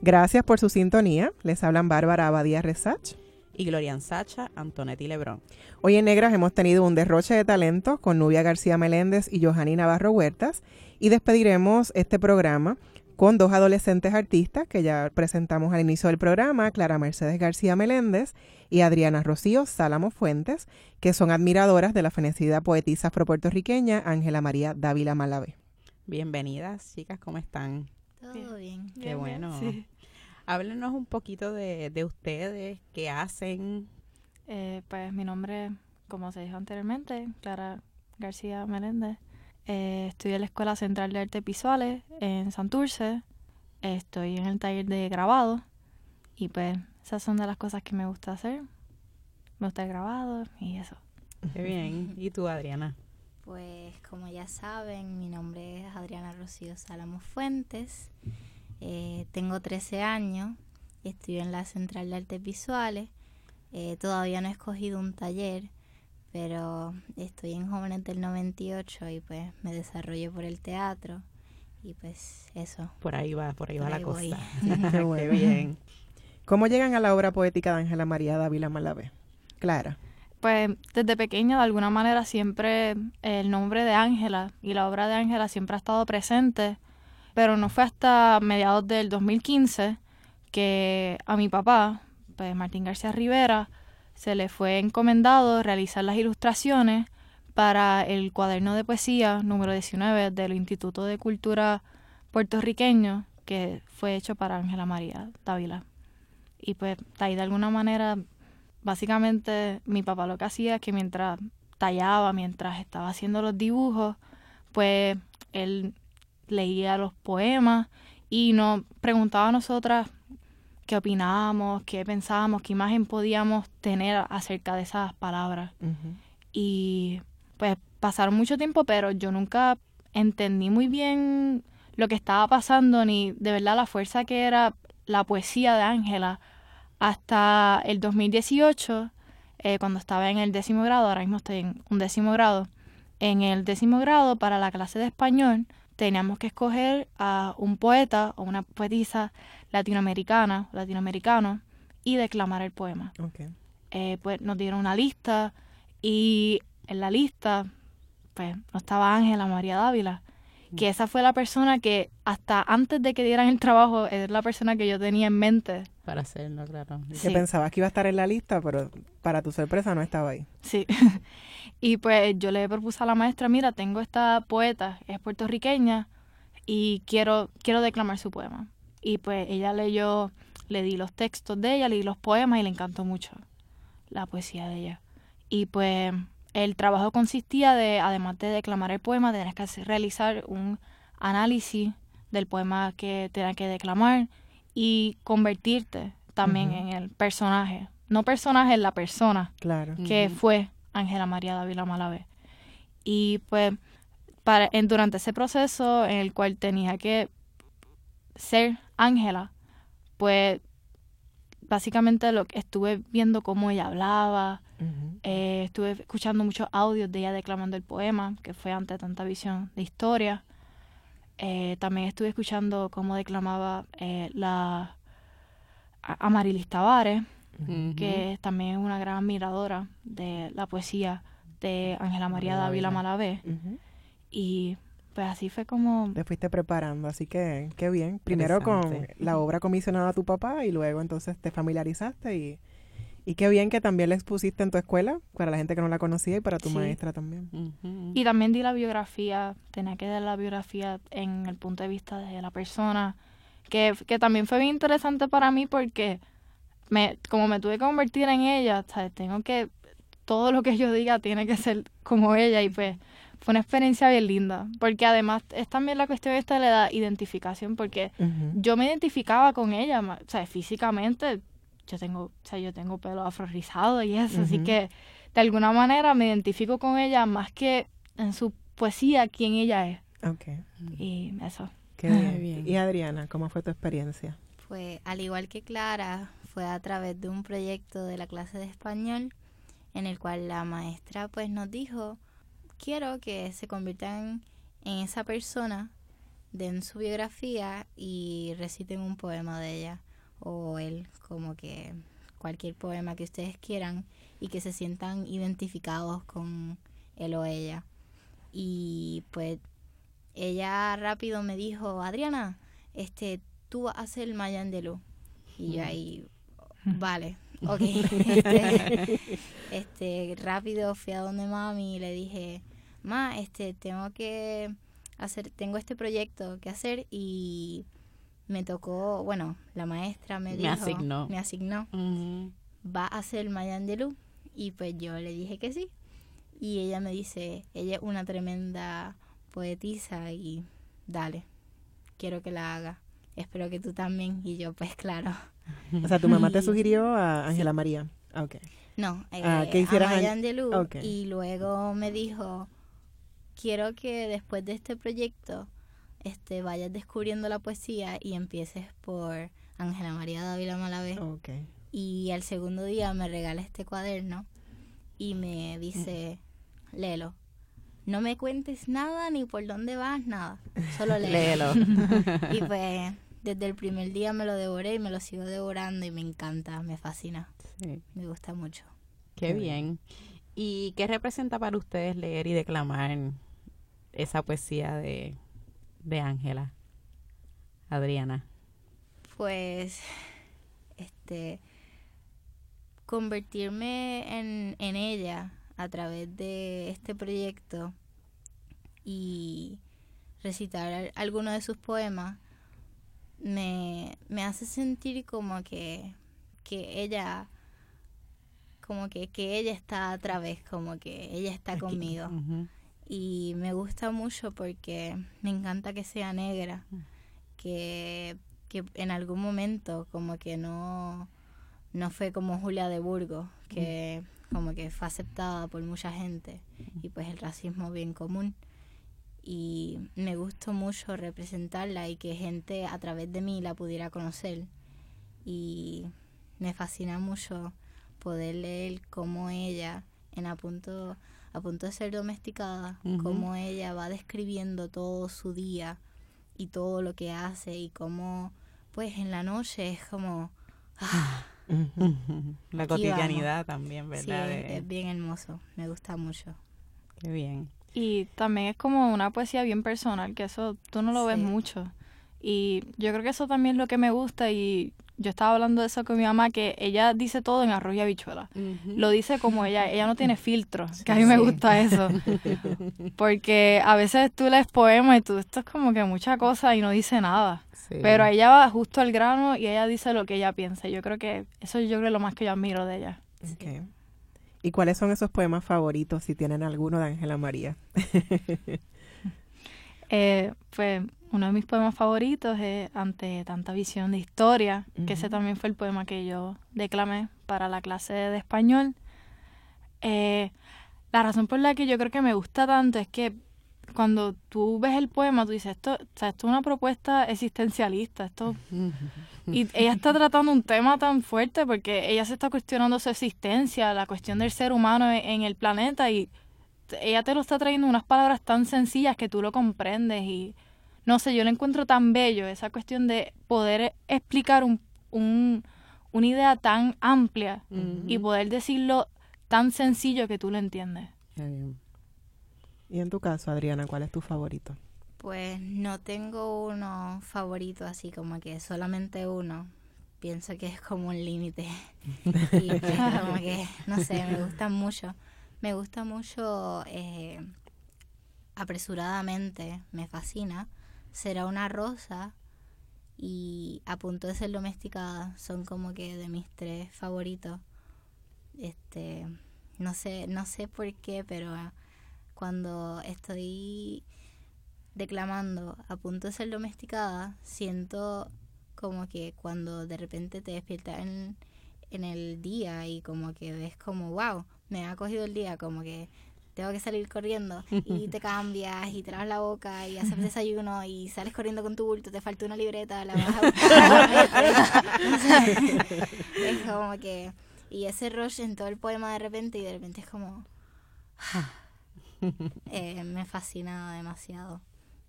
Gracias por su sintonía. Les hablan Bárbara Abadía Resach. Y Glorian Sacha, Antonetti Lebrón. Hoy en Negras hemos tenido un derroche de talento con Nubia García Meléndez y Johanny Navarro Huertas y despediremos este programa con dos adolescentes artistas que ya presentamos al inicio del programa, Clara Mercedes García Meléndez y Adriana Rocío Sálamo Fuentes, que son admiradoras de la fenecida poetisa afropuertorriqueña Ángela María Dávila Malavé. Bienvenidas, chicas, ¿cómo están? Todo bien. Qué bueno. Háblenos un poquito de, de ustedes, qué hacen. Eh, pues mi nombre, como se dijo anteriormente, Clara García Meléndez. Eh, estudié en la Escuela Central de Artes Visuales en Santurce. Estoy en el taller de grabado. Y pues esas son de las cosas que me gusta hacer. Me gusta el grabado y eso. Qué bien. ¿Y tú, Adriana? Pues como ya saben, mi nombre es Adriana Rocío Salamo Fuentes. Eh, tengo 13 años estudio en la Central de Artes Visuales. Eh, todavía no he escogido un taller, pero estoy en Jóvenes del 98 y pues me desarrollo por el teatro. Y pues eso. Por ahí va, por ahí Por va ahí la voy. cosa. Qué bien. ¿Cómo llegan a la obra poética de Ángela María Dávila Malavé? Clara. Pues desde pequeña, de alguna manera, siempre el nombre de Ángela y la obra de Ángela siempre ha estado presente, pero no fue hasta mediados del 2015 que a mi papá, pues Martín García Rivera, se le fue encomendado realizar las ilustraciones para el cuaderno de poesía número 19 del Instituto de Cultura puertorriqueño, que fue hecho para Ángela María Dávila. Y pues ahí de alguna manera básicamente mi papá lo que hacía es que mientras tallaba, mientras estaba haciendo los dibujos, pues él leía los poemas y nos preguntaba a nosotras qué opinábamos, qué pensábamos, qué imagen podíamos tener acerca de esas palabras. Y pues pasaron mucho tiempo, pero yo nunca entendí muy bien lo que estaba pasando, ni de verdad la fuerza que era la poesía de Ángela hasta el 2018, eh, cuando estaba en el décimo grado, ahora mismo estoy en un décimo grado, en el décimo grado para la clase de español, teníamos que escoger a un poeta o una poetisa latinoamericana, latinoamericano, y declamar el poema. Eh, pues nos dieron una lista y en la lista pues no estaba Ángela María Dávila, que esa fue la persona que hasta antes de que dieran el trabajo es la persona que yo tenía en mente. Para hacerlo, claro. Que pensabas que iba a estar en la lista, pero para tu sorpresa no estaba ahí. Sí. y pues yo le propuse a la maestra, mira, tengo esta poeta, es puertorriqueña, y quiero, quiero declamar su poema. Y pues ella leyó, le di los textos de ella, le di los poemas y le encantó mucho la poesía de ella. Y pues el trabajo consistía de, además de declamar el poema, tenías que realizar un análisis del poema que tenías que declamar y convertirte también en el personaje. No personaje, en la persona. Claro. Que fue Ángela María Dávila Malavé. Y pues para, en, durante ese proceso en el cual tenía que ser Ángela, pues básicamente lo que estuve viendo cómo ella hablaba, eh, estuve escuchando muchos audios de ella declamando el poema, que fue ante tanta visión de historia. Eh, también estuve escuchando cómo declamaba eh, la Amarilis Tavares, que también es una gran admiradora de la poesía de Ángela María Dávila Malavé. Y pues así fue como... Te fuiste preparando, así que qué bien. Primero con la obra comisionada a tu papá y luego entonces te familiarizaste y y qué bien que también la expusiste en tu escuela, para la gente que no la conocía y para tu maestra también. Y también di la biografía, tenía que dar la biografía en el punto de vista de la persona, que, que también fue bien interesante para mí porque me, como me tuve que convertir en ella, ¿sabes? tengo que, todo lo que yo diga tiene que ser como ella y pues fue una experiencia bien linda, porque además es también la cuestión esta de la identificación, porque yo me identificaba con ella, o sea, físicamente yo tengo, o sea, yo tengo pelo afro rizado y eso, así que de alguna manera me identifico con ella más que en su poesía quién ella es. Ok. Y eso. Qué bien. Y Adriana, ¿cómo fue tu experiencia? Pues al igual que Clara, fue a través de un proyecto de la clase de español en el cual la maestra pues nos dijo, quiero que se conviertan en esa persona, den su biografía y reciten un poema de ella o él, como que cualquier poema que ustedes quieran y que se sientan identificados con él o ella. Y pues ella rápido me dijo, Adriana, este, tú vas a hacer el Mayan de Luz. Y yo ahí, vale, ok. este, este, rápido fui a donde mami y le dije, ma, este, tengo que hacer, tengo este proyecto que hacer y me tocó, bueno, la maestra me, me dijo, asignó. me asignó, va a hacer Mayan de Luz. Y pues yo le dije que sí. Y ella me dice, ella es una tremenda poetisa y dale, quiero que la haga. Espero que tú también. Y yo, pues claro. O sea, tu mamá te sugirió a Ángela María. Okay. No, eh, ah, a Mayan de Luz. Y luego me dijo, quiero que después de este proyecto este, vayas descubriendo la poesía y empieces por Ángela María Dávila Malavé. Y al segundo día me regala este cuaderno y me dice, léelo. No me cuentes nada ni por dónde vas, nada. Solo léelo. y pues desde el primer día me lo devoré y me lo sigo devorando y me encanta, me fascina. Me gusta mucho. Qué bien. ¿Y qué representa para ustedes leer y declamar esa poesía de de Ángela? Adriana. Pues, este, convertirme en, en ella a través de este proyecto y recitar alguno de sus poemas me, me hace sentir como que, que ella como que, que ella está a través, como que ella está conmigo y me gusta mucho porque me encanta que sea negra, mm. que, que en algún momento como que no, no fue como Julia de Burgos, que mm. como que fue aceptada por mucha gente y pues el racismo bien común. Y me gustó mucho representarla y que gente a través de mí la pudiera conocer. Y me fascina mucho poder leer cómo ella en a punto a punto de ser domesticada, cómo ella va describiendo todo su día y todo lo que hace y cómo pues en la noche es como... Ah, la cotidianidad también, ¿verdad? Sí, es, bien hermoso, me gusta mucho. Qué bien. Y también es como una poesía bien personal, que eso tú no lo ves mucho. Y yo creo que eso también es lo que me gusta y yo estaba hablando de eso con mi mamá, que ella dice todo en arroz y habichuela. Lo dice como ella, ella no tiene filtro, que a mí me gusta eso. Porque a veces tú lees poemas y tú, esto es como que mucha cosa y no dice nada. Pero ella va justo al grano y ella dice lo que ella piensa. Yo creo que eso yo creo es lo más que yo admiro de ella. ¿Y cuáles son esos poemas favoritos, si tienen alguno de Ángela María? eh, pues uno de mis poemas favoritos es Ante tanta visión de historia, que ese también fue el poema que yo declamé para la clase de español. Eh, la razón por la que yo creo que me gusta tanto es que cuando tú ves el poema, tú dices, esto, esto es una propuesta existencialista, esto... Y ella está tratando un tema tan fuerte porque ella se está cuestionando su existencia, la cuestión del ser humano en el planeta y ella te lo está trayendo unas palabras tan sencillas que tú lo comprendes y no sé, yo lo encuentro tan bello, esa cuestión de poder explicar un, un una idea tan amplia y poder decirlo tan sencillo que tú lo entiendes. Y en tu caso, Adriana, ¿cuál es tu favorito? Pues no tengo uno favorito, así como que solamente uno. Pienso que es como un límite. y pues como que, no sé, me gusta mucho. Me gusta mucho eh, apresuradamente, me fascina. Será una rosa y a punto de ser domesticada son como que de mis tres favoritos. Este no sé no sé por qué pero cuando estoy declamando a punto de ser domesticada siento como que cuando de repente te despiertas en, en el día y como que ves como wow me ha cogido el día como que tengo que salir corriendo y te cambias y te lavas la boca y haces desayuno y sales corriendo con tu bulto, te falta una libreta, la vas a buscar. es como que... Y ese rush en todo el poema de repente y de repente es como... Eh, me fascina demasiado.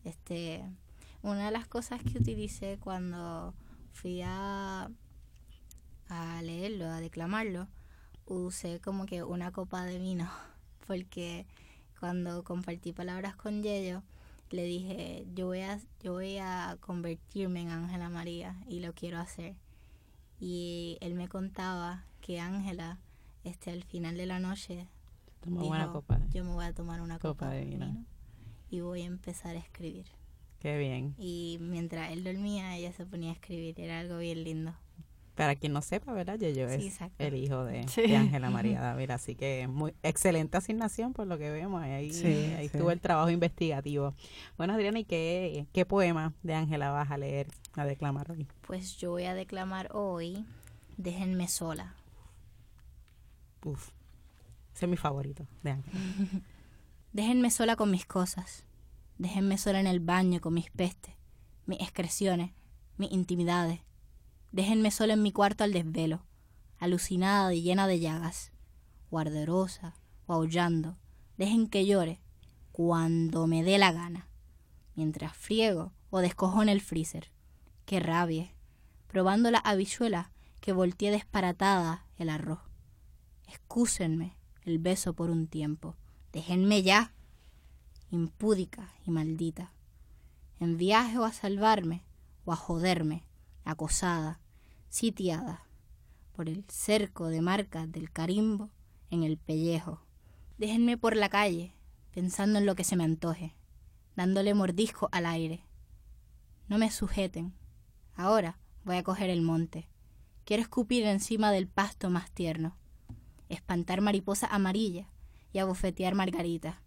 Este, una de las cosas que utilicé cuando fui a, a leerlo, a declamarlo, usé como que una copa de vino porque cuando compartí palabras con Yello, le dije, yo voy a, yo voy a convertirme en Ángela María y lo quiero hacer. Y él me contaba que Ángela, este, al final de la noche, dijo, yo me voy a tomar una copa, de vino y voy a empezar a escribir. Qué bien. Y mientras él dormía, ella se ponía a escribir. Era algo bien lindo para quien no sepa, ¿verdad? Yo es el hijo de Ángela María Dávila, así que muy excelente asignación por lo que vemos. Ahí, ahí estuvo el trabajo investigativo. Bueno, Adriana, ¿y qué, qué poema de Ángela vas a leer, a declamar hoy? Pues yo voy a declamar hoy Déjenme sola. Uf, ese es mi favorito de Ángela. Déjenme sola con mis cosas. Déjenme sola en el baño con mis pestes, mis excreciones, mis intimidades Déjenme sola en mi cuarto al desvelo, alucinada y llena de llagas, guarderosa o aullando. Dejen que llore cuando me dé la gana, mientras friego o descojo en el freezer. Que rabie, probando la habichuela que volteé desparatada el arroz. Excúsenme el beso por un tiempo. Déjenme ya, impúdica y maldita, en viaje o a salvarme o a joderme, acosada, sitiada por el cerco de marcas del carimbo en el pellejo. Déjenme por la calle, pensando en lo que se me antoje, dándole mordisco al aire. No me sujeten. Ahora voy a coger el monte. Quiero escupir encima del pasto más tierno, espantar mariposa amarilla y abofetear margarita,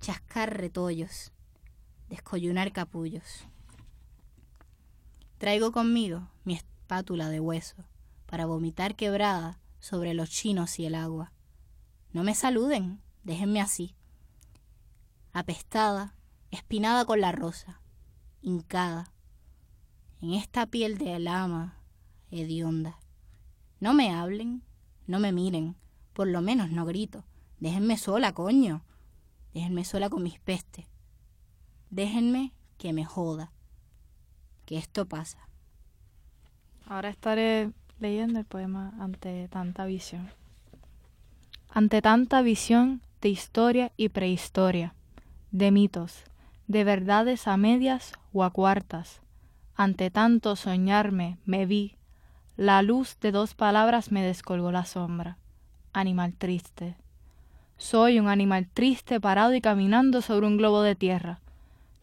chascar retollos, descoyunar capullos. Traigo conmigo mi espátula de hueso para vomitar quebrada sobre los chinos y el agua. No me saluden, déjenme así. Apestada, espinada con la rosa, hincada, en esta piel de lama hedionda. No me hablen, no me miren, por lo menos no grito, Déjenme sola, coño. Déjenme sola con mis pestes. Déjenme que me joda. Que esto pasa. Ahora estaré leyendo el poema ante tanta visión. Ante tanta visión de historia y prehistoria, de mitos, de verdades a medias o a cuartas, ante tanto soñarme me vi, la luz de dos palabras me descolgó la sombra. Animal triste. Soy un animal triste parado y caminando sobre un globo de tierra.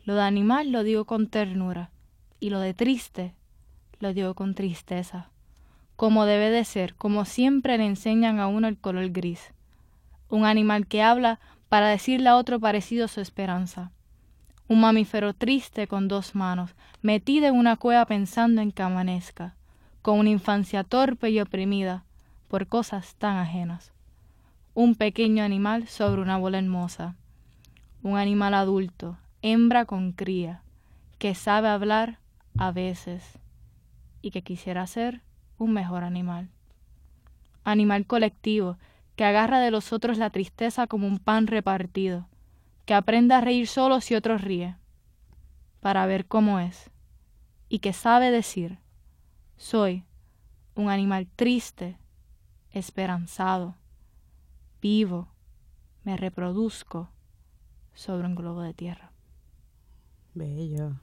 Lo de animal lo digo con ternura, y lo de triste lo digo con tristeza, como debe de ser, como siempre le enseñan a uno el color gris. Un animal que habla para decirle a otro parecido su esperanza. Un mamífero triste con dos manos, metido en una cueva pensando en que amanezca, con una infancia torpe y oprimida por cosas tan ajenas. Un pequeño animal sobre una bola hermosa. Un animal adulto, hembra con cría, que sabe hablar a veces y que quisiera ser un mejor animal. Animal colectivo, que agarra de los otros la tristeza como un pan repartido, que aprende a reír solo si otros ríe, para ver cómo es, y que sabe decir, soy un animal triste, esperanzado, vivo, me reproduzco sobre un globo de tierra. Bello.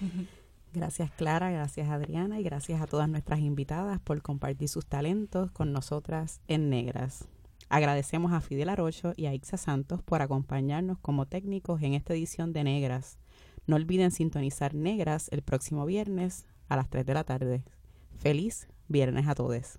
Gracias Clara, gracias Adriana y gracias a todas nuestras invitadas por compartir sus talentos con nosotras en Negras. Agradecemos a Fidel Arocho y a Ixa Santos por acompañarnos como técnicos en esta edición de Negras. No olviden sintonizar Negras el próximo viernes a las 3 de la tarde. Feliz viernes a todos.